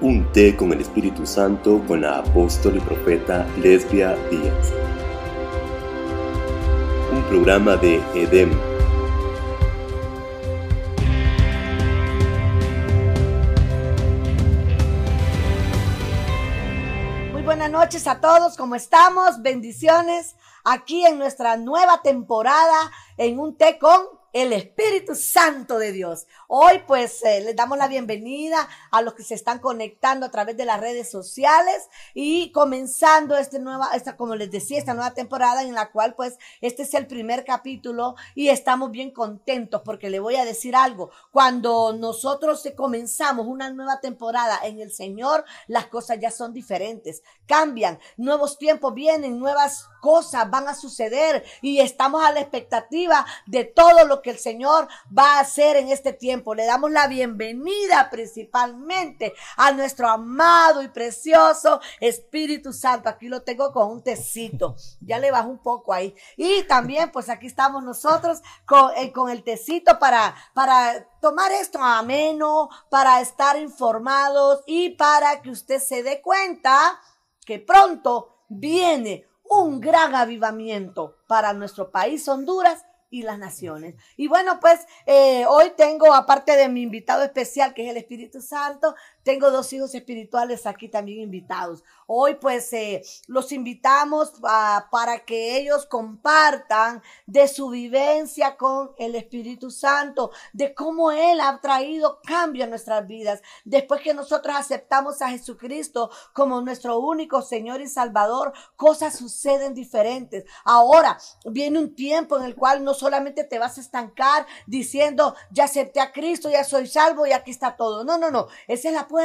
Un té con el Espíritu Santo con la apóstol y profeta Lesbia Díaz. Un programa de Edem. Muy buenas noches a todos, ¿cómo estamos? Bendiciones aquí en nuestra nueva temporada en un té con el Espíritu Santo de Dios. Hoy pues eh, les damos la bienvenida a los que se están conectando a través de las redes sociales y comenzando este nueva, esta, como les decía, esta nueva temporada en la cual pues este es el primer capítulo y estamos bien contentos porque le voy a decir algo. Cuando nosotros comenzamos una nueva temporada en el Señor, las cosas ya son diferentes, cambian, nuevos tiempos vienen, nuevas cosas van a suceder y estamos a la expectativa de todo lo que el Señor va a hacer en este tiempo. Le damos la bienvenida principalmente a nuestro amado y precioso Espíritu Santo. Aquí lo tengo con un tecito. Ya le bajo un poco ahí. Y también, pues aquí estamos nosotros con, eh, con el tecito para, para tomar esto ameno, para estar informados y para que usted se dé cuenta que pronto viene un gran avivamiento para nuestro país Honduras y las naciones. Y bueno, pues eh, hoy tengo, aparte de mi invitado especial, que es el Espíritu Santo, tengo dos hijos espirituales aquí también invitados. Hoy pues eh, los invitamos para que ellos compartan de su vivencia con el Espíritu Santo, de cómo Él ha traído cambio a nuestras vidas. Después que nosotros aceptamos a Jesucristo como nuestro único Señor y Salvador, cosas suceden diferentes. Ahora viene un tiempo en el cual no solamente te vas a estancar diciendo, ya acepté a Cristo, ya soy salvo y aquí está todo. No, no, no. Esa es la puerta.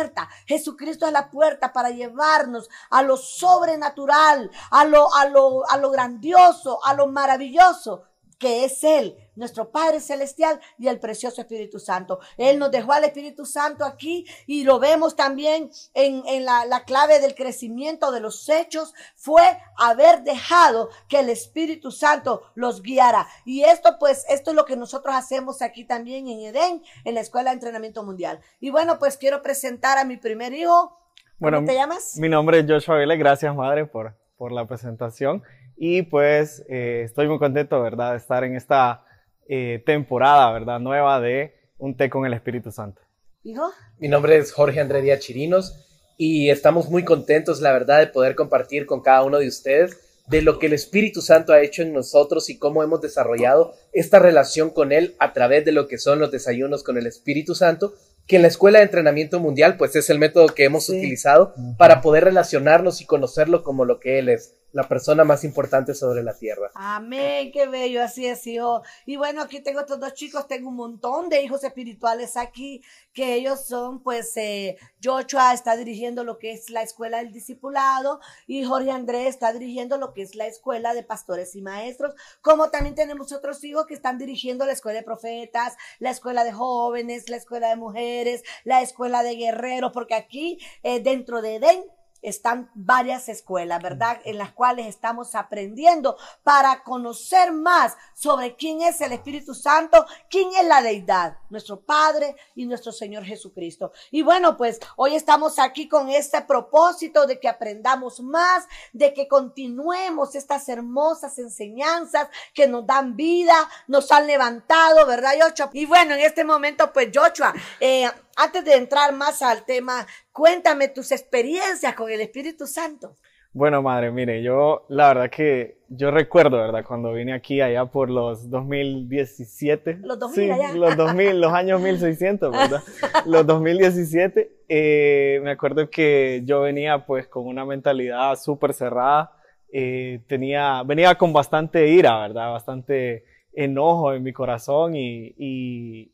Jesucristo es la puerta para llevarnos a lo sobrenatural, a lo, a lo, a lo grandioso, a lo maravilloso que es Él, nuestro Padre Celestial y el precioso Espíritu Santo. Él nos dejó al Espíritu Santo aquí y lo vemos también en, en la, la, clave del crecimiento de los hechos, fue haber dejado que el Espíritu Santo los guiara. Y esto pues, esto es lo que nosotros hacemos aquí también en Edén, en la Escuela de Entrenamiento Mundial. Y bueno, pues quiero presentar a mi primer hijo. Bueno, te llamas? Mi nombre es Joshua Vélez, gracias madre por, por la presentación. Y pues eh, estoy muy contento, ¿verdad?, de estar en esta eh, temporada, ¿verdad?, nueva de Un té con el Espíritu Santo. ¿Hijo? Mi nombre es Jorge André Díaz Chirinos y estamos muy contentos, la verdad, de poder compartir con cada uno de ustedes de lo que el Espíritu Santo ha hecho en nosotros y cómo hemos desarrollado esta relación con Él a través de lo que son los desayunos con el Espíritu Santo, que en la Escuela de Entrenamiento Mundial, pues es el método que hemos sí. utilizado para poder relacionarnos y conocerlo como lo que Él es la persona más importante sobre la tierra. Amén, qué bello, así es, hijo. Y bueno, aquí tengo estos dos chicos, tengo un montón de hijos espirituales aquí, que ellos son, pues, eh, Joshua está dirigiendo lo que es la escuela del discipulado y Jorge Andrés está dirigiendo lo que es la escuela de pastores y maestros, como también tenemos otros hijos que están dirigiendo la escuela de profetas, la escuela de jóvenes, la escuela de mujeres, la escuela de guerreros, porque aquí eh, dentro de Edén están varias escuelas, ¿verdad? En las cuales estamos aprendiendo para conocer más sobre quién es el Espíritu Santo, quién es la deidad, nuestro Padre y nuestro Señor Jesucristo. Y bueno, pues hoy estamos aquí con este propósito de que aprendamos más, de que continuemos estas hermosas enseñanzas que nos dan vida, nos han levantado, ¿verdad, Joshua? Y bueno, en este momento, pues, Joshua, eh, antes de entrar más al tema, cuéntame tus experiencias con el Espíritu Santo. Bueno, madre, mire, yo la verdad que yo recuerdo, ¿verdad? Cuando vine aquí allá por los 2017. Los 2000 sí, allá. Los 2000, los años 1600, ¿verdad? los 2017. Eh, me acuerdo que yo venía pues con una mentalidad súper cerrada. Eh, tenía, venía con bastante ira, ¿verdad? Bastante enojo en mi corazón y, y,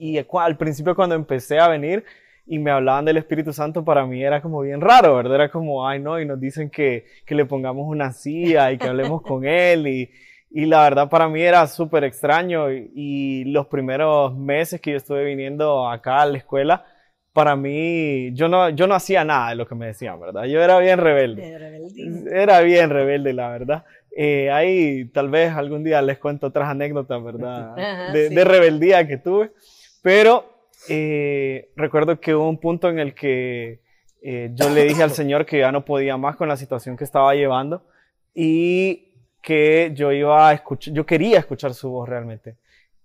y al principio cuando empecé a venir y me hablaban del Espíritu Santo, para mí era como bien raro, ¿verdad? Era como, ay no, y nos dicen que, que le pongamos una silla y que hablemos con él y, y la verdad para mí era súper extraño y, y, los primeros meses que yo estuve viniendo acá a la escuela, para mí, yo no, yo no hacía nada de lo que me decían, ¿verdad? Yo era bien rebelde. Era bien rebelde, la verdad. Eh, ahí tal vez algún día les cuento otras anécdotas, ¿verdad? Ajá, de, sí. de rebelión que tuve. Pero eh, recuerdo que hubo un punto en el que Eh, yo le dije al Señor que ya no podía más con la situación que estaba llevando y que yo iba a escuchar, yo quería escuchar su voz realmente.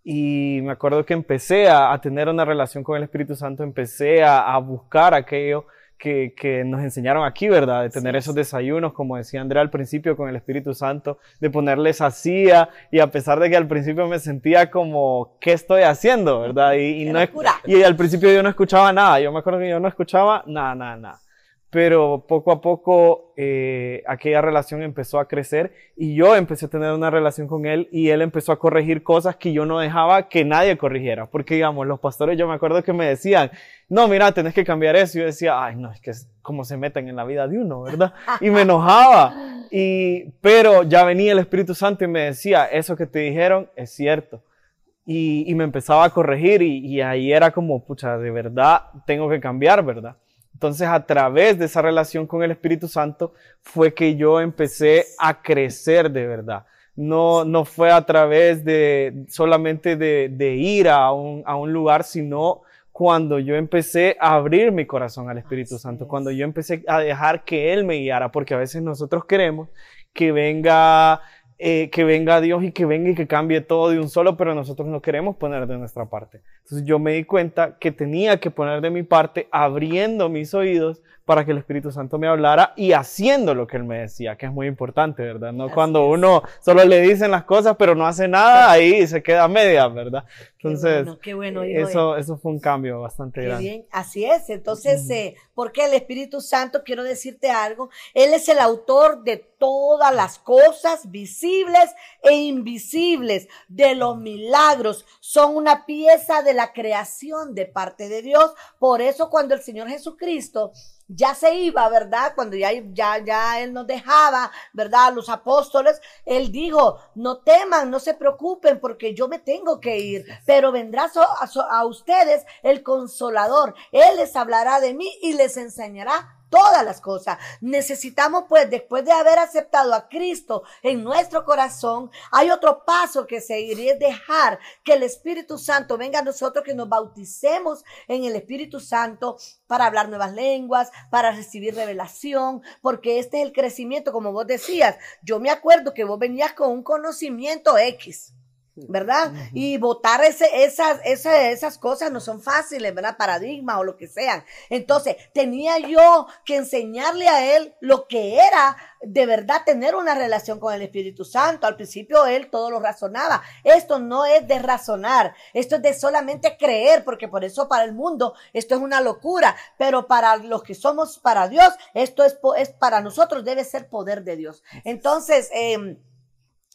Y me acuerdo que empecé a, tener una relación con el Espíritu Santo, empecé a, a buscar aquello que, que, nos enseñaron aquí, ¿verdad? De tener esos desayunos, como decía Andrea al principio, con el Espíritu Santo, de ponerles hacía, y a pesar de que al principio me sentía como, ¿qué estoy haciendo, verdad? Y, y, no, y al principio yo no escuchaba nada, yo me acuerdo que yo no escuchaba nada, nada, nada pero poco a poco eh, aquella relación empezó a crecer y yo empecé a tener una relación con él y él empezó a corregir cosas que yo no dejaba que nadie corrigiera, porque digamos, los pastores yo me acuerdo que me decían, no, mira, tenés que cambiar eso, y yo decía, ay, no, es que es como se meten en la vida de uno, ¿verdad? Y me enojaba, y, pero ya venía el Espíritu Santo y me decía, eso que te dijeron es cierto. Y, y me empezaba a corregir y, y ahí era como, pucha, de verdad tengo que cambiar, ¿verdad? Entonces, a través de esa relación con el Espíritu Santo fue que yo empecé a crecer de verdad. No, no fue a través de solamente de, de ir a un, a un lugar, sino cuando yo empecé a abrir mi corazón al Espíritu Santo, cuando yo empecé a dejar que Él me guiara, porque a veces nosotros queremos que venga eh, que venga Dios y que venga y que cambie todo de un solo, pero nosotros no queremos poner de nuestra parte. Entonces yo me di cuenta que tenía que poner de mi parte abriendo mis oídos para que el Espíritu Santo me hablara y haciendo lo que Él me decía, que es muy importante, ¿verdad? No cuando uno solo le dicen las cosas, pero no hace nada, ahí se queda media, ¿verdad? Entonces, qué bueno, eso, eso fue un cambio bastante grande. Bien, así es. Entonces, eh, porque el Espíritu Santo, quiero decirte algo, Él es el autor de todas las cosas visibles e invisibles, de los milagros, son una pieza de la creación de parte de Dios. Por eso cuando el Señor Jesucristo ya se iba, ¿verdad? Cuando ya, ya, ya él nos dejaba, ¿verdad? Los apóstoles, él dijo, no teman, no se preocupen porque yo me tengo que ir, pero vendrá a, a ustedes el consolador. Él les hablará de mí y les enseñará todas las cosas. Necesitamos, pues, después de haber aceptado a Cristo en nuestro corazón, hay otro paso que seguir es dejar que el Espíritu Santo venga a nosotros, que nos bauticemos en el Espíritu Santo para hablar nuevas lenguas, para recibir revelación, porque este es el crecimiento, como vos decías. Yo me acuerdo que vos venías con un conocimiento X. ¿verdad? Y votar ese, esas, esas, esas cosas no son fáciles, ¿verdad? Paradigmas o lo que sean. Entonces, tenía yo que enseñarle a él lo que era de verdad tener una relación con el Espíritu Santo. Al principio él todo lo razonaba. Esto no es de razonar, esto es de solamente creer, porque por eso para el mundo esto es una locura, pero para los que somos para Dios, esto es, es para nosotros debe ser poder de Dios. Entonces, eh,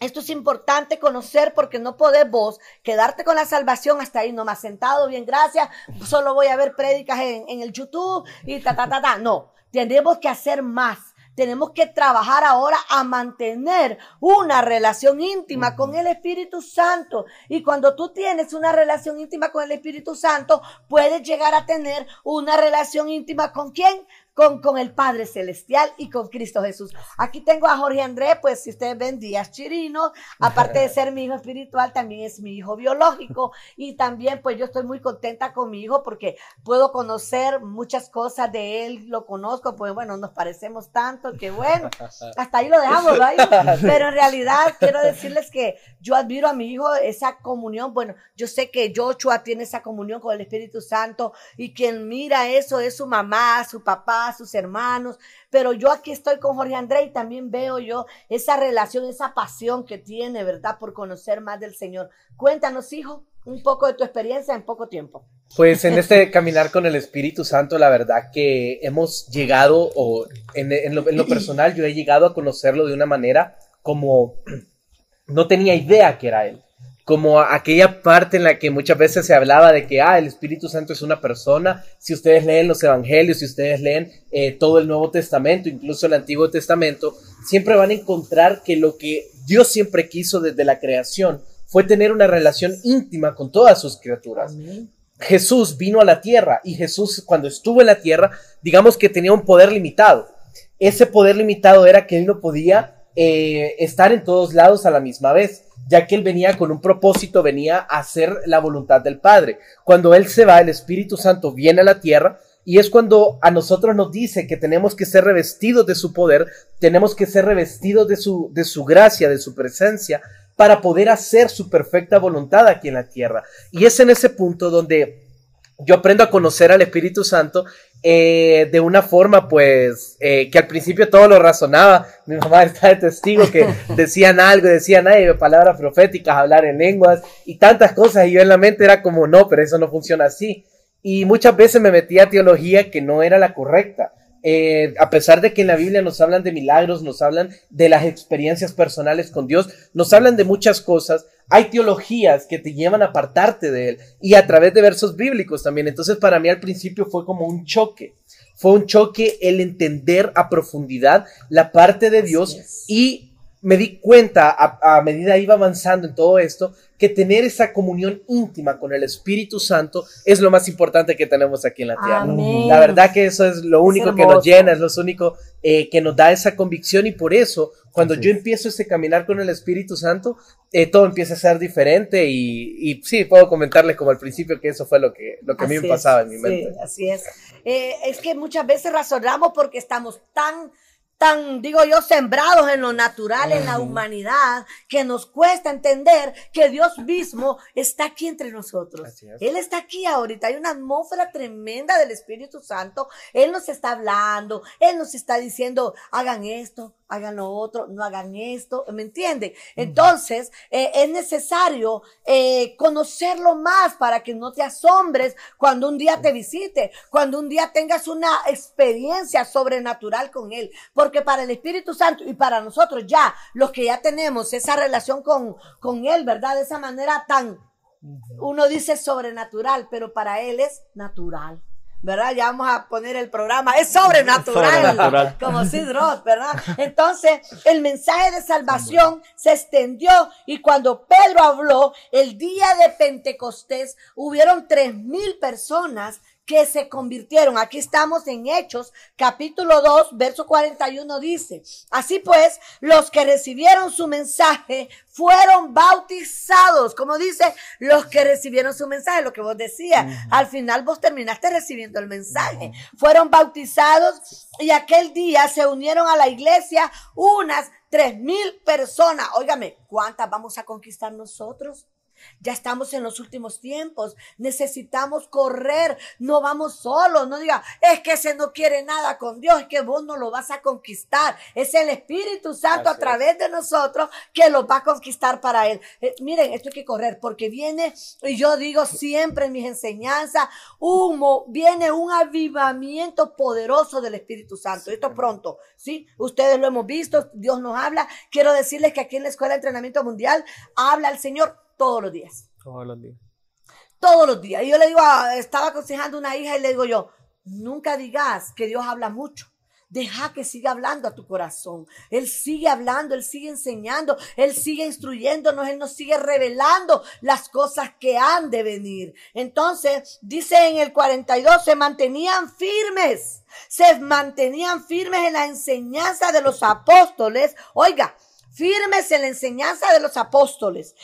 esto es importante conocer porque no podés vos quedarte con la salvación hasta ahí nomás sentado, bien, gracias, solo voy a ver prédicas en, en el YouTube y ta, ta, ta, ta. No, tenemos que hacer más. Tenemos que trabajar ahora a mantener una relación íntima con el Espíritu Santo. Y cuando tú tienes una relación íntima con el Espíritu Santo, puedes llegar a tener una relación íntima con quién? Con, con el Padre Celestial y con Cristo Jesús. Aquí tengo a Jorge Andrés, pues si ustedes ven Díaz Chirino, aparte de ser mi hijo espiritual, también es mi hijo biológico y también pues yo estoy muy contenta con mi hijo porque puedo conocer muchas cosas de él, lo conozco, pues bueno, nos parecemos tanto que bueno, hasta ahí lo dejamos, ¿no? Pero en realidad quiero decirles que yo admiro a mi hijo esa comunión, bueno, yo sé que Joshua tiene esa comunión con el Espíritu Santo y quien mira eso es su mamá, su papá, sus hermanos, pero yo aquí estoy con Jorge André y también veo yo esa relación, esa pasión que tiene, ¿verdad? Por conocer más del Señor. Cuéntanos, hijo, un poco de tu experiencia en poco tiempo. Pues en este caminar con el Espíritu Santo, la verdad que hemos llegado, o en lo personal, yo he llegado a conocerlo de una manera como no tenía idea que era Él como aquella parte en la que muchas veces se hablaba de que, ah, el Espíritu Santo es una persona. Si ustedes leen los Evangelios, si ustedes leen eh, todo el Nuevo Testamento, incluso el Antiguo Testamento, siempre van a encontrar que lo que Dios siempre quiso desde la creación fue tener una relación íntima con todas sus criaturas. Jesús vino a la tierra y Jesús cuando estuvo en la tierra, digamos que tenía un poder limitado. Ese poder limitado era que él no podía eh, estar en todos lados a la misma vez ya que él venía con un propósito, venía a hacer la voluntad del Padre. Cuando él se va, el Espíritu Santo viene a la tierra Y es cuando a nosotros nos dice que tenemos que ser revestidos de su poder, tenemos que ser revestidos de su, de su gracia, de su presencia, para poder hacer su perfecta voluntad aquí en la tierra. Y es en ese punto donde yo aprendo a conocer al Espíritu Santo eh, de una forma, pues, eh, que al principio todo lo razonaba. Mi mamá está de testigo que decían algo, decían ay, palabras proféticas, hablar en lenguas y tantas cosas. Y yo en la mente era como, no, pero eso no funciona así. Y muchas veces me metía a teología que no era la correcta. Eh, a pesar de que en la Biblia nos hablan de milagros, nos hablan de las experiencias personales con Dios, nos hablan de muchas cosas, hay teologías que te llevan a apartarte de Él y a través de versos bíblicos también. Entonces para mí al principio fue como un choque, fue un choque el entender a profundidad la parte de Dios y me di cuenta a, a, medida iba avanzando en todo esto que tener esa comunión íntima con el Espíritu Santo es lo más importante que tenemos aquí en la tierra. Amén. La verdad que eso es lo único Es que nos llena, es lo único eh, que nos da esa convicción y por eso cuando yo empiezo ese caminar con el Espíritu Santo, eh, todo empieza a ser diferente y, y sí, puedo comentarles como al principio que eso fue lo que, lo que a mí Así me es, pasaba en mi sí, mente. así es. Eh, es que muchas veces razonamos porque estamos tan, tan, digo yo, sembrados en lo natural, en la humanidad, que nos cuesta entender que Dios mismo está aquí entre nosotros. Es. Él está aquí ahorita. Hay una atmósfera tremenda del Espíritu Santo. Él nos está hablando. Él nos está diciendo, hagan esto, hagan lo otro, no hagan esto. ¿Me entiende? Entonces, eh, es necesario eh, conocerlo más para que no te asombres cuando un día te visite, cuando un día tengas una experiencia sobrenatural con Él. Porque para el Espíritu Santo y para nosotros ya, los que ya tenemos esa relación con, con Él, ¿verdad? De esa manera tan, uno dice sobrenatural, pero para Él es natural. ¿Verdad? Ya vamos a poner el programa. Es sobrenatural. Sobrenatural. Como Sid Roth, ¿verdad? Entonces, el mensaje de salvación se extendió y cuando Pedro habló, el día de Pentecostés, hubieron tres mil personas que se convirtieron. Aquí estamos en Hechos, capítulo 2, verso 41 dice, así pues, los que recibieron su mensaje fueron bautizados, como dice, los que recibieron su mensaje, lo que vos decías, al final vos terminaste recibiendo el mensaje, fueron bautizados y aquel día se unieron a la iglesia unas tres mil personas. Óigame, ¿cuántas vamos a conquistar nosotros? Ya estamos en los últimos tiempos. Necesitamos correr. No vamos solos. No diga, es que ese no quiere nada con Dios. Es que vos no lo vas a conquistar. Es el Espíritu Santo Así a través de nosotros que lo va a conquistar para Él. Eh, miren, esto hay que correr porque viene, y yo digo siempre en mis enseñanzas, humo, viene un avivamiento poderoso del Espíritu Santo. Esto pronto, ¿sí? Ustedes lo hemos visto. Dios nos habla. Quiero decirles que aquí en la Escuela de Entrenamiento Mundial habla el Señor todos los días. Todos los días. Todos los días. Y yo le digo, a- estaba aconsejando a una hija y le digo yo, nunca digas que Dios habla mucho. Deja que siga hablando a tu corazón. Él sigue hablando, Él sigue enseñando, Él sigue instruyéndonos, Él nos sigue revelando las cosas que han de venir. Entonces, dice en el 42, se mantenían firmes, se mantenían firmes en la enseñanza de los apóstoles. Oiga, firmes en la enseñanza de los apóstoles,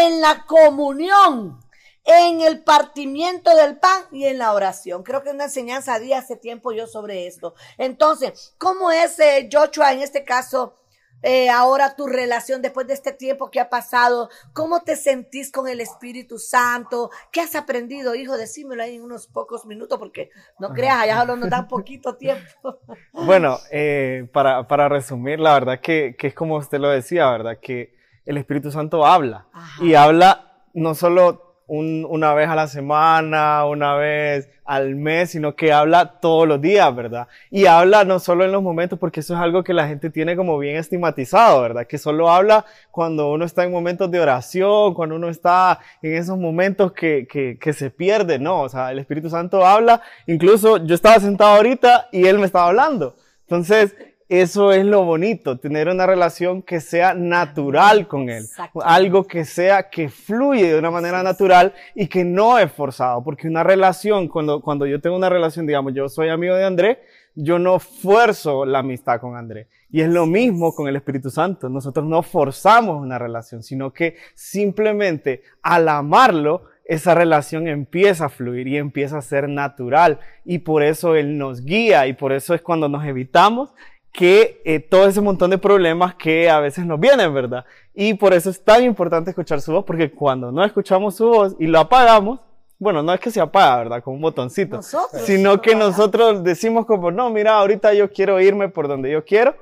en la comunión, en el partimiento del pan y en la oración. Creo que una enseñanza di hace tiempo yo sobre esto. Entonces, ¿cómo es, eh, Joshua, en este caso, eh, ahora tu relación después de este tiempo que ha pasado? ¿Cómo te sentís con el Espíritu Santo? ¿Qué has aprendido, hijo? Decímelo ahí en unos pocos minutos, porque no creas, allá solo nos dan poquito tiempo. Bueno, eh, para, para resumir, la verdad que, que es como usted lo decía, ¿verdad? Que el Espíritu Santo habla. Ajá. Y habla no solo un- una vez a la semana, una vez al mes, sino que habla todos los días, ¿verdad? Y habla no solo en los momentos, porque eso es algo que la gente tiene como bien estigmatizado, ¿verdad? Que solo habla cuando uno está en momentos de oración, cuando uno está en esos momentos que, que, que se pierde, ¿no? O sea, el Espíritu Santo habla, incluso yo estaba sentado ahorita y él me estaba hablando. Entonces, eso es lo bonito, tener una relación que sea natural con Él. Algo que sea, que fluye de una manera natural y que no es forzado. Porque una relación, cuando, cuando yo tengo una relación, digamos, yo soy amigo de André, yo no fuerzo la amistad con André. Y es lo mismo con el Espíritu Santo. Nosotros no forzamos una relación, sino que simplemente al amarlo, esa relación empieza a fluir y empieza a ser natural. Y por eso Él nos guía y por eso es cuando nos evitamos que eh, todo ese montón de problemas que a veces nos vienen, ¿verdad? Y por eso es tan importante escuchar su voz, porque cuando no escuchamos su voz y lo apagamos, bueno, no es que se apaga, ¿verdad? Con un botoncito, sino que nosotros decimos como, no, mira, ahorita yo quiero irme por donde yo quiero.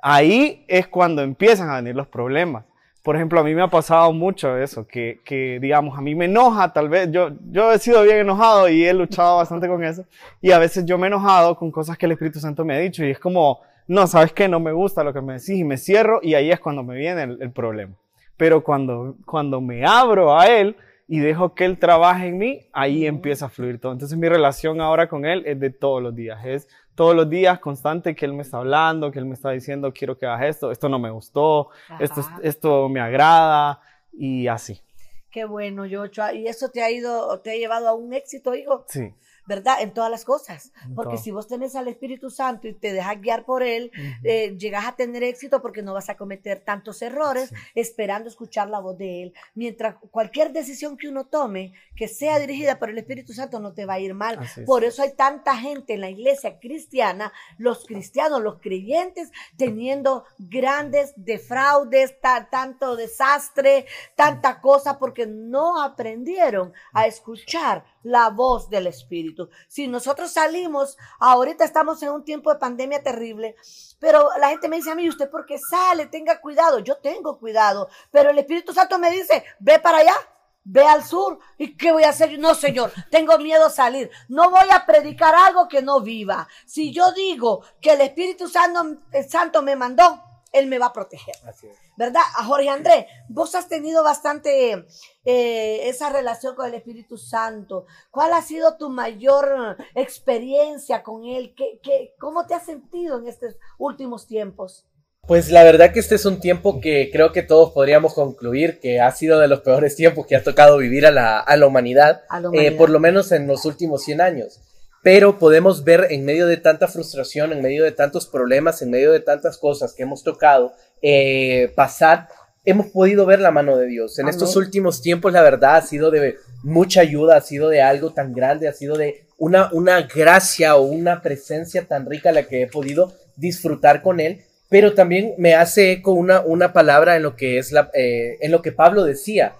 Ahí es cuando empiezan a venir los problemas. Por ejemplo, a mí me ha pasado mucho eso, que, que, digamos, a mí me enoja, tal vez, yo, yo he sido bien enojado y he luchado bastante con eso, y a veces yo me he enojado con cosas que el Espíritu Santo me ha dicho, y es como, no, sabes que no me gusta lo que me decís y me cierro y ahí es cuando me viene el, problema. Pero cuando, cuando me abro a Él y dejo que Él trabaje en mí, ahí empieza a fluir todo. Entonces mi relación ahora con Él es de todos los días, es todos los días constante que Él me está hablando, que Él me está diciendo, quiero que hagas esto, esto no me gustó, esto, esto me agrada y así. Qué bueno, Yocho. ¿Y eso te ha ido, te ha llevado a un éxito, hijo? Sí. ¿Verdad? En todas las cosas. Porque si vos tenés al Espíritu Santo y te dejas guiar por Él, eh, llegas a tener éxito porque no vas a cometer tantos errores esperando escuchar la voz de Él. Mientras cualquier decisión que uno tome, que sea dirigida por el Espíritu Santo, no te va a ir mal. Por eso hay tanta gente en la iglesia cristiana, los cristianos, los creyentes, teniendo grandes defraudes, tanto desastre, tanta cosa, porque no aprendieron a escuchar la voz del Espíritu. Si nosotros salimos, ahorita estamos en un tiempo de pandemia terrible, pero la gente me dice a mí, ¿usted por qué sale? Tenga cuidado. Yo tengo cuidado, pero el Espíritu Santo me dice, ve para allá. Ve al sur. ¿Y qué voy a hacer? No, Señor, tengo miedo a salir. No voy a predicar algo que no viva. Si yo digo que el Espíritu Santo, el Santo me mandó, Él me va a proteger. Así es. ¿verdad? A Jorge Andrés, vos has tenido bastante eh, esa relación con el Espíritu Santo. ¿Cuál ha sido tu mayor experiencia con él? ¿Qué, qué, cómo te has sentido en estos últimos tiempos? Pues la verdad que este es un tiempo que creo que todos podríamos concluir que ha sido de los peores tiempos que ha tocado vivir a la, a la humanidad, eh, por lo menos en los últimos 100 años pero podemos ver en medio de tanta frustración, en medio de tantos problemas, en medio de tantas cosas que hemos tocado eh, pasar, hemos podido ver la mano de Dios. En estos últimos tiempos, la verdad, ha sido de mucha ayuda, ha sido de algo tan grande, ha sido de una, una gracia o una presencia tan rica la que he podido disfrutar con Él. Pero también me hace eco una, una palabra en lo que es la, eh, en lo que Pablo decía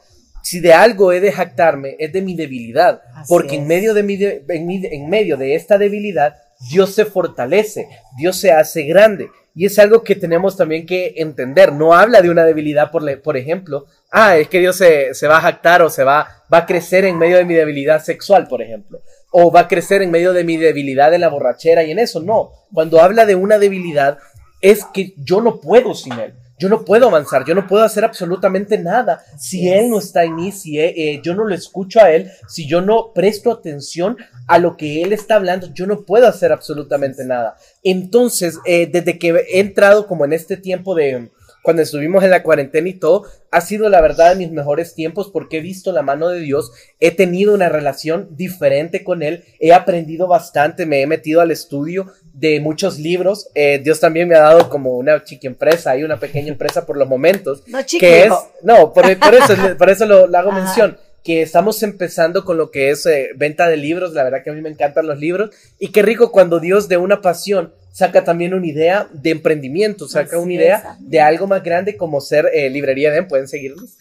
si de algo he de jactarme, es de mi debilidad, porque en medio de, mi en, medio de esta debilidad, Dios se fortalece, Dios se hace grande. Y es algo que tenemos también que entender. No habla de una debilidad, por, por ejemplo, ah, es que Dios se, se, va a jactar o se va, va a crecer en medio de mi debilidad sexual, por ejemplo. O va a crecer en medio de mi debilidad en la borrachera y en eso. No, cuando habla de una debilidad, es que yo no puedo sin Él yo no puedo avanzar, yo no puedo hacer absolutamente nada. Si Él no está en mí, si eh, eh, yo no lo escucho a Él, si yo no presto atención a lo que Él está hablando, yo no puedo hacer absolutamente nada. Entonces, eh, desde que he entrado como en este tiempo de, cuando estuvimos en la cuarentena y todo, ha sido la verdad de mis mejores tiempos porque he visto la mano de Dios, he tenido una relación diferente con Él, he aprendido bastante, me he metido al estudio de muchos libros. Eh, Dios también me ha dado como una chiqui empresa, hay una pequeña empresa por los momentos. No, que es, no, por, eso, por eso lo, hago mención que estamos empezando con lo que es eh, venta de libros, la verdad que a mí me encantan los libros, y qué rico cuando Dios de una pasión saca también una idea de emprendimiento, saca una idea de algo más grande como ser eh, librería de, pueden seguirnos.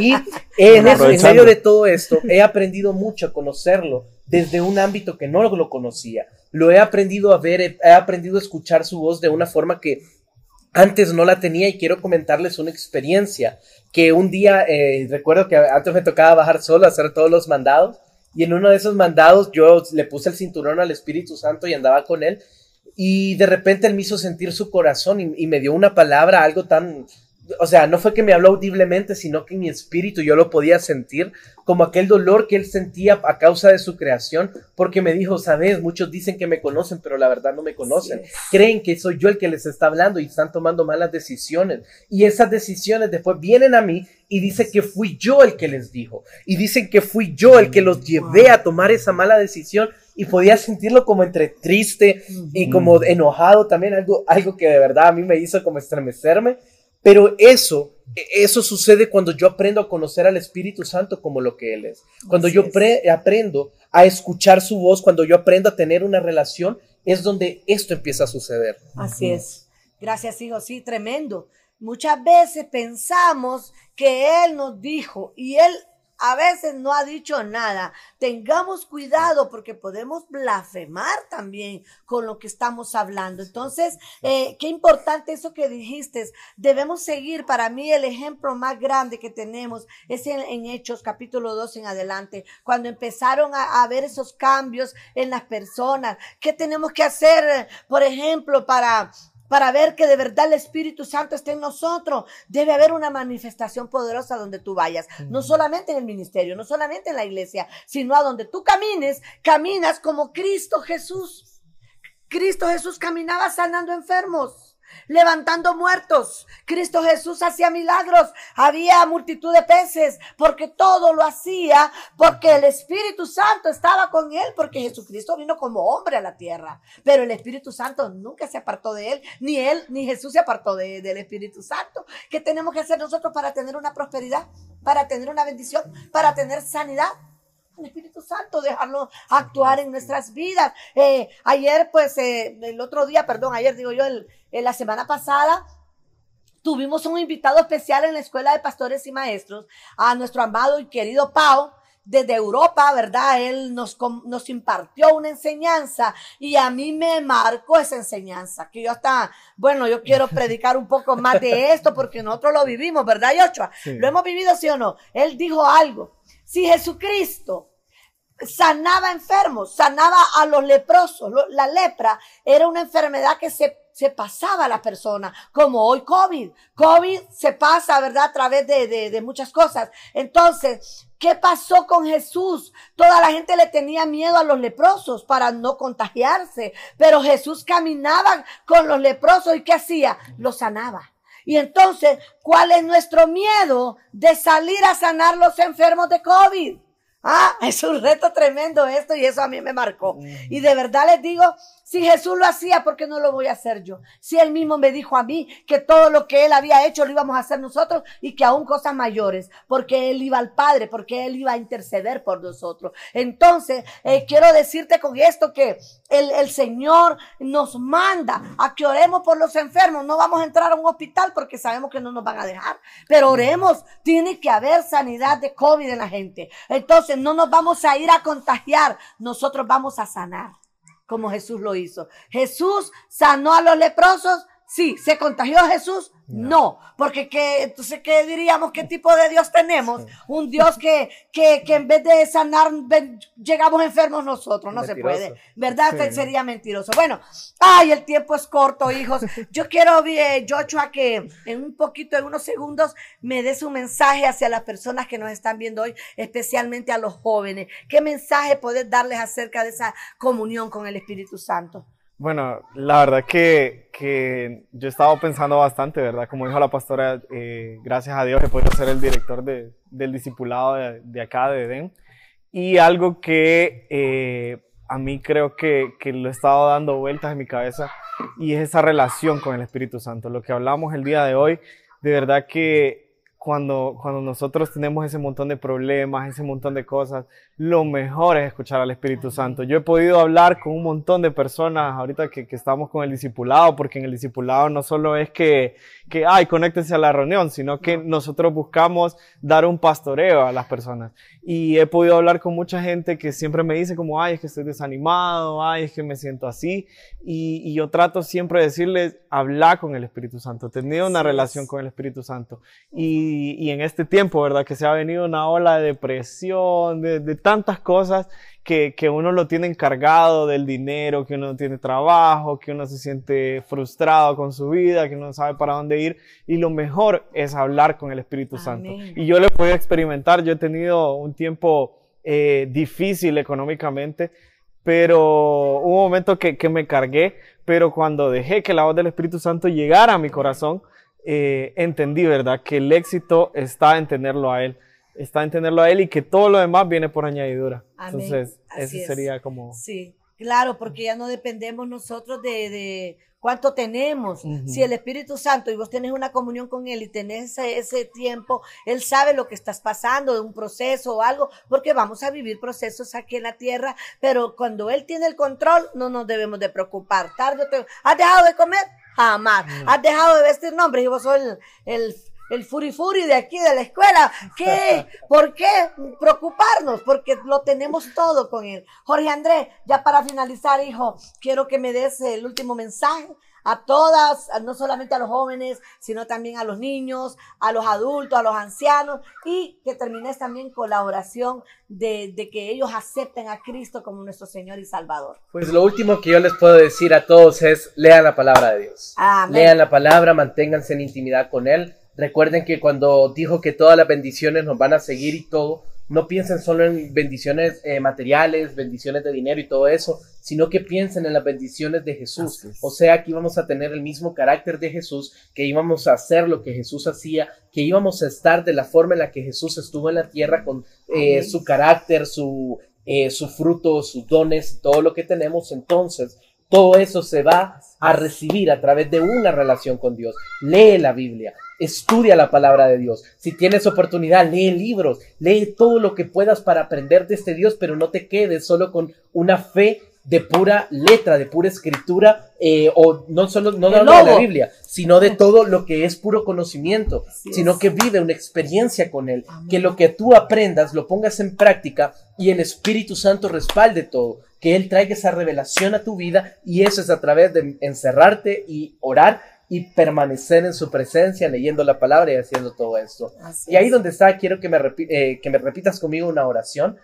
y en, en medio de todo esto, he aprendido mucho a conocerlo desde un ámbito que no lo conocía lo he aprendido a ver, he, aprendido a escuchar su voz de una forma que antes no la tenía y quiero comentarles una experiencia que un día, eh, recuerdo que antes me tocaba bajar solo, hacer todos los mandados y en uno de esos mandados yo le puse el cinturón al Espíritu Santo y andaba con él y de repente él me hizo sentir su corazón y me dio una palabra, algo tan, o sea, no fue que me habló audiblemente, sino que en mi espíritu yo lo podía sentir como aquel dolor que él sentía a causa de su creación, porque me dijo, sabes, muchos dicen que me conocen, pero la verdad no me conocen. Creen que soy yo el que les está hablando y están tomando malas decisiones. Y esas decisiones después vienen a mí y dicen que fui yo el que les dijo. Y dicen que fui yo el que los llevé a tomar esa mala decisión y podía sentirlo como entre triste y como enojado también, algo, algo que de verdad a mí me hizo como estremecerme pero eso eso sucede cuando yo aprendo a conocer al Espíritu Santo como lo que Él es. Cuando Así yo es. aprendo a escuchar su voz, cuando yo aprendo a tener una relación, es donde esto empieza a suceder. Así es. Gracias, hijo. Sí, tremendo. Muchas veces pensamos que Él nos dijo y Él a veces no ha dicho nada. Tengamos cuidado porque podemos blasfemar también con lo que estamos hablando. Entonces, eh, qué importante eso que dijiste. Debemos seguir. Para mí el ejemplo más grande que tenemos es en, en Hechos capítulo 2 en adelante, cuando empezaron a, a ver esos cambios en las personas. ¿Qué tenemos que hacer, por ejemplo, para para ver que de verdad el Espíritu Santo esté en nosotros. Debe haber una manifestación poderosa donde tú vayas. No solamente en el ministerio, no solamente en la iglesia, sino a donde tú camines, caminas como Cristo Jesús. Cristo Jesús caminaba sanando enfermos, levantando muertos. Cristo Jesús hacía milagros. Había multitud de peces, porque todo lo hacía, porque el Espíritu Santo estaba con él, porque Jesucristo vino como hombre a la tierra. Pero el Espíritu Santo nunca se apartó de él, ni él, ni Jesús se apartó de- del Espíritu Santo. ¿Qué tenemos que hacer nosotros para tener una prosperidad, para tener una bendición, para tener sanidad? Al Espíritu Santo, dejarlo actuar en nuestras vidas. Eh, ayer, pues, eh, el otro día, perdón, ayer digo yo, el, en la semana pasada, tuvimos un invitado especial en la Escuela de Pastores y Maestros, a nuestro amado y querido Pau, desde Europa, ¿verdad? Él nos, nos impartió una enseñanza y a mí me marcó esa enseñanza, que yo hasta, bueno, yo quiero predicar un poco más de esto porque nosotros lo vivimos, ¿verdad, Yochoa? Sí. Lo hemos vivido, ¿sí o no? Él dijo algo. Si Jesucristo sanaba enfermos, sanaba a los leprosos. La lepra era una enfermedad que se, se pasaba a la persona, como hoy COVID. COVID se pasa, ¿verdad? A través de, de, de muchas cosas. Entonces, ¿qué pasó con Jesús? Toda la gente le tenía miedo a los leprosos para no contagiarse, pero Jesús caminaba con los leprosos y ¿qué hacía? Los sanaba. Y entonces, ¿cuál es nuestro miedo de salir a sanar los enfermos de COVID? Ah, es un reto tremendo esto y eso a mí me marcó. Y de verdad les digo, si Jesús lo hacía, ¿por qué no lo voy a hacer yo? Si él mismo me dijo a mí que todo lo que él había hecho lo íbamos a hacer nosotros y que aún cosas mayores, porque él iba al Padre, porque él iba a interceder por nosotros. Entonces, eh, quiero decirte con esto que el, el Señor nos manda a que oremos por los enfermos. No vamos a entrar a un hospital porque sabemos que no nos van a dejar, pero oremos. Tiene que haber sanidad de COVID en la gente. Entonces, no nos vamos a ir a contagiar, nosotros vamos a sanar como Jesús lo hizo. Jesús sanó a los leprosos. Sí, ¿se contagió Jesús? No, porque ¿qué, entonces, ¿qué diríamos? ¿Qué tipo de Dios tenemos? Un Dios que, que, que en vez de sanar, ven- llegamos enfermos nosotros, no se puede, ¿verdad? Sí. Sería mentiroso. Bueno, ay, el tiempo es corto, hijos. Yo quiero, eh, Joshua, que en un poquito, en unos segundos, me des un mensaje hacia las personas que nos están viendo hoy, especialmente a los jóvenes. ¿Qué mensaje podés darles acerca de esa comunión con el Espíritu Santo? Bueno, la verdad que, que yo he estado pensando bastante, ¿verdad? Como dijo la pastora, eh, gracias a Dios he podido ser el director de- del discipulado de, de acá, de Edén. Y algo que eh, a mí creo que, que lo he estado dando vueltas en mi cabeza y es esa relación con el Espíritu Santo. Lo que hablamos el día de hoy, de verdad que cuando, cuando nosotros tenemos ese montón de problemas, ese montón de cosas, lo mejor es escuchar al Espíritu Santo. Yo he podido hablar con un montón de personas ahorita que, que estamos con el discipulado, porque en el discipulado no solo es que, que, ay, conéctense a la reunión, sino que nosotros buscamos dar un pastoreo a las personas. Y he podido hablar con mucha gente que siempre me dice como, ay, es que estoy desanimado, ay, es que me siento así. Y, y yo trato siempre de decirles, habla con el Espíritu Santo, tener una relación con el Espíritu Santo. Y, y en este tiempo, ¿verdad? Que se ha venido una ola de depresión, de, de tantas cosas que, que uno lo tiene encargado del dinero, que uno no tiene trabajo, que uno se siente frustrado con su vida, que uno no sabe para dónde ir. Y lo mejor es hablar con el Espíritu Santo. Amén. Y yo lo he podido experimentar. Yo he tenido un tiempo eh, difícil económicamente, pero hubo un momento que, que me cargué, pero cuando dejé que la voz del Espíritu Santo llegara a mi corazón, eh, entendí, ¿verdad? Que el éxito está en tenerlo a Él, está en tenerlo a Él y que todo lo demás viene por añadidura. Amén. Entonces, Así ese es. sería como... Sí. Claro, porque ya no dependemos nosotros de, de cuánto tenemos. Si el Espíritu Santo y vos tenés una comunión con Él y tenés ese, ese tiempo, Él sabe lo que estás pasando, de un proceso o algo, porque vamos a vivir procesos aquí en la tierra, pero cuando Él tiene el control, no nos debemos de preocupar. Tarde o temprano. ¿Has dejado de comer? Jamás. ¿Has dejado de vestir nombres? Y vos sos el, el el furifuri de aquí de la escuela. ¿Qué? ¿Por qué preocuparnos? Porque lo tenemos todo con él. Jorge Andrés, ya para finalizar, hijo, quiero que me des el último mensaje a todas, no solamente a los jóvenes, sino también a los niños, a los adultos, a los ancianos, y que termines también con la oración de, de que ellos acepten a Cristo como nuestro Señor y Salvador. Pues lo último que yo les puedo decir a todos es lean la palabra de Dios. Amén. Lean la palabra, manténganse en intimidad con Él. Recuerden que cuando dijo que todas las bendiciones nos van a seguir y todo, no piensen solo en bendiciones eh, materiales, bendiciones de dinero y todo eso, sino que piensen en las bendiciones de Jesús. O sea, que íbamos a tener el mismo carácter de Jesús, que íbamos a hacer lo que Jesús hacía, que íbamos a estar de la forma en la que Jesús estuvo en la tierra con eh, su carácter, su, eh, su fruto, sus dones, todo lo que tenemos. Entonces, todo eso se va a recibir a través de una relación con Dios. Lee la Biblia, estudia la palabra de Dios. Si tienes oportunidad, lee libros, lee todo lo que puedas para aprender de este Dios, pero no te quedes solo con una fe de pura letra, de pura escritura, eh, o no solo no de la. Biblia, sino de todo lo que es puro conocimiento, Así sino es. que vive una experiencia con Él, Amén. que lo que tú aprendas lo pongas en práctica y el Espíritu Santo respalde todo, que Él traiga esa revelación a tu vida y eso es a través de encerrarte y orar y permanecer en su presencia leyendo la palabra y haciendo todo esto. Así Y ahí es. donde está, quiero que me, eh, que me repitas conmigo una oración.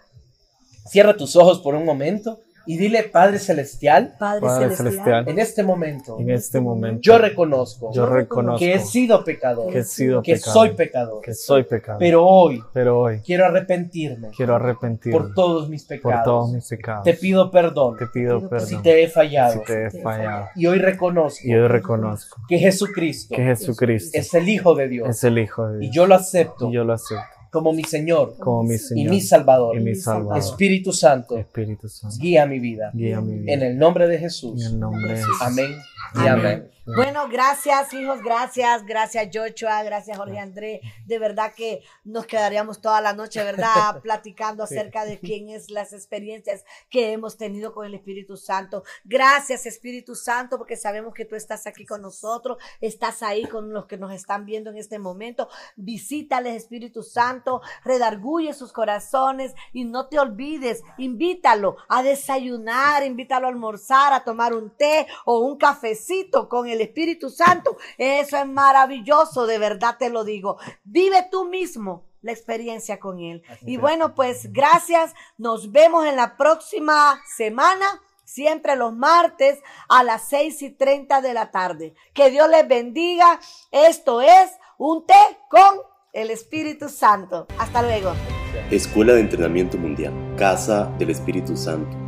Cierra tus ojos por un momento y dile, Padre Celestial, Padre, Padre celestial, en este momento en este momento yo reconozco yo reconozco que he sido pecador, que he sido que pecador, soy pecador, que soy pecador, pero hoy pero hoy quiero arrepentirme quiero arrepentirme por todos mis por pecados. todos mis pecados. Te pido perdón Te pido perdón si te he fallado. si te he fallado. Y hoy reconozco Y hoy reconozco que Jesucristo que Jesucristo es el Hijo de Dios es el Hijo de y Dios. yo lo acepto Y yo lo acepto como mi Señor como mi y mi Salvador. y mi Salvador. Espíritu Santo, Espíritu Santo, guía mi vida. guía mi vida. En el nombre de Jesús. En el nombre de Jesús. Amén Amén. amén. Bueno, gracias hijos, gracias, gracias Joshua, gracias Jorge Andrés. De verdad que nos quedaríamos toda la noche, ¿verdad? Platicando acerca de quién es las experiencias que hemos tenido con el Espíritu Santo. Gracias Espíritu Santo, porque sabemos que tú estás aquí con nosotros, estás ahí con los que nos están viendo en este momento. Visítales Espíritu Santo, redarguye sus corazones y no te olvides, invítalo a desayunar, invítalo a almorzar, a tomar un té o un con el Espíritu Santo. Eso es maravilloso, de verdad te lo digo. Vive tú mismo la experiencia con Él. Y bueno, pues gracias. Nos vemos en la próxima semana. Siempre los martes a las 6 y 30 de la tarde. Que Dios les bendiga. Esto es un té con el Espíritu Santo. Hasta luego. Escuela de Entrenamiento Mundial, Casa del Espíritu Santo.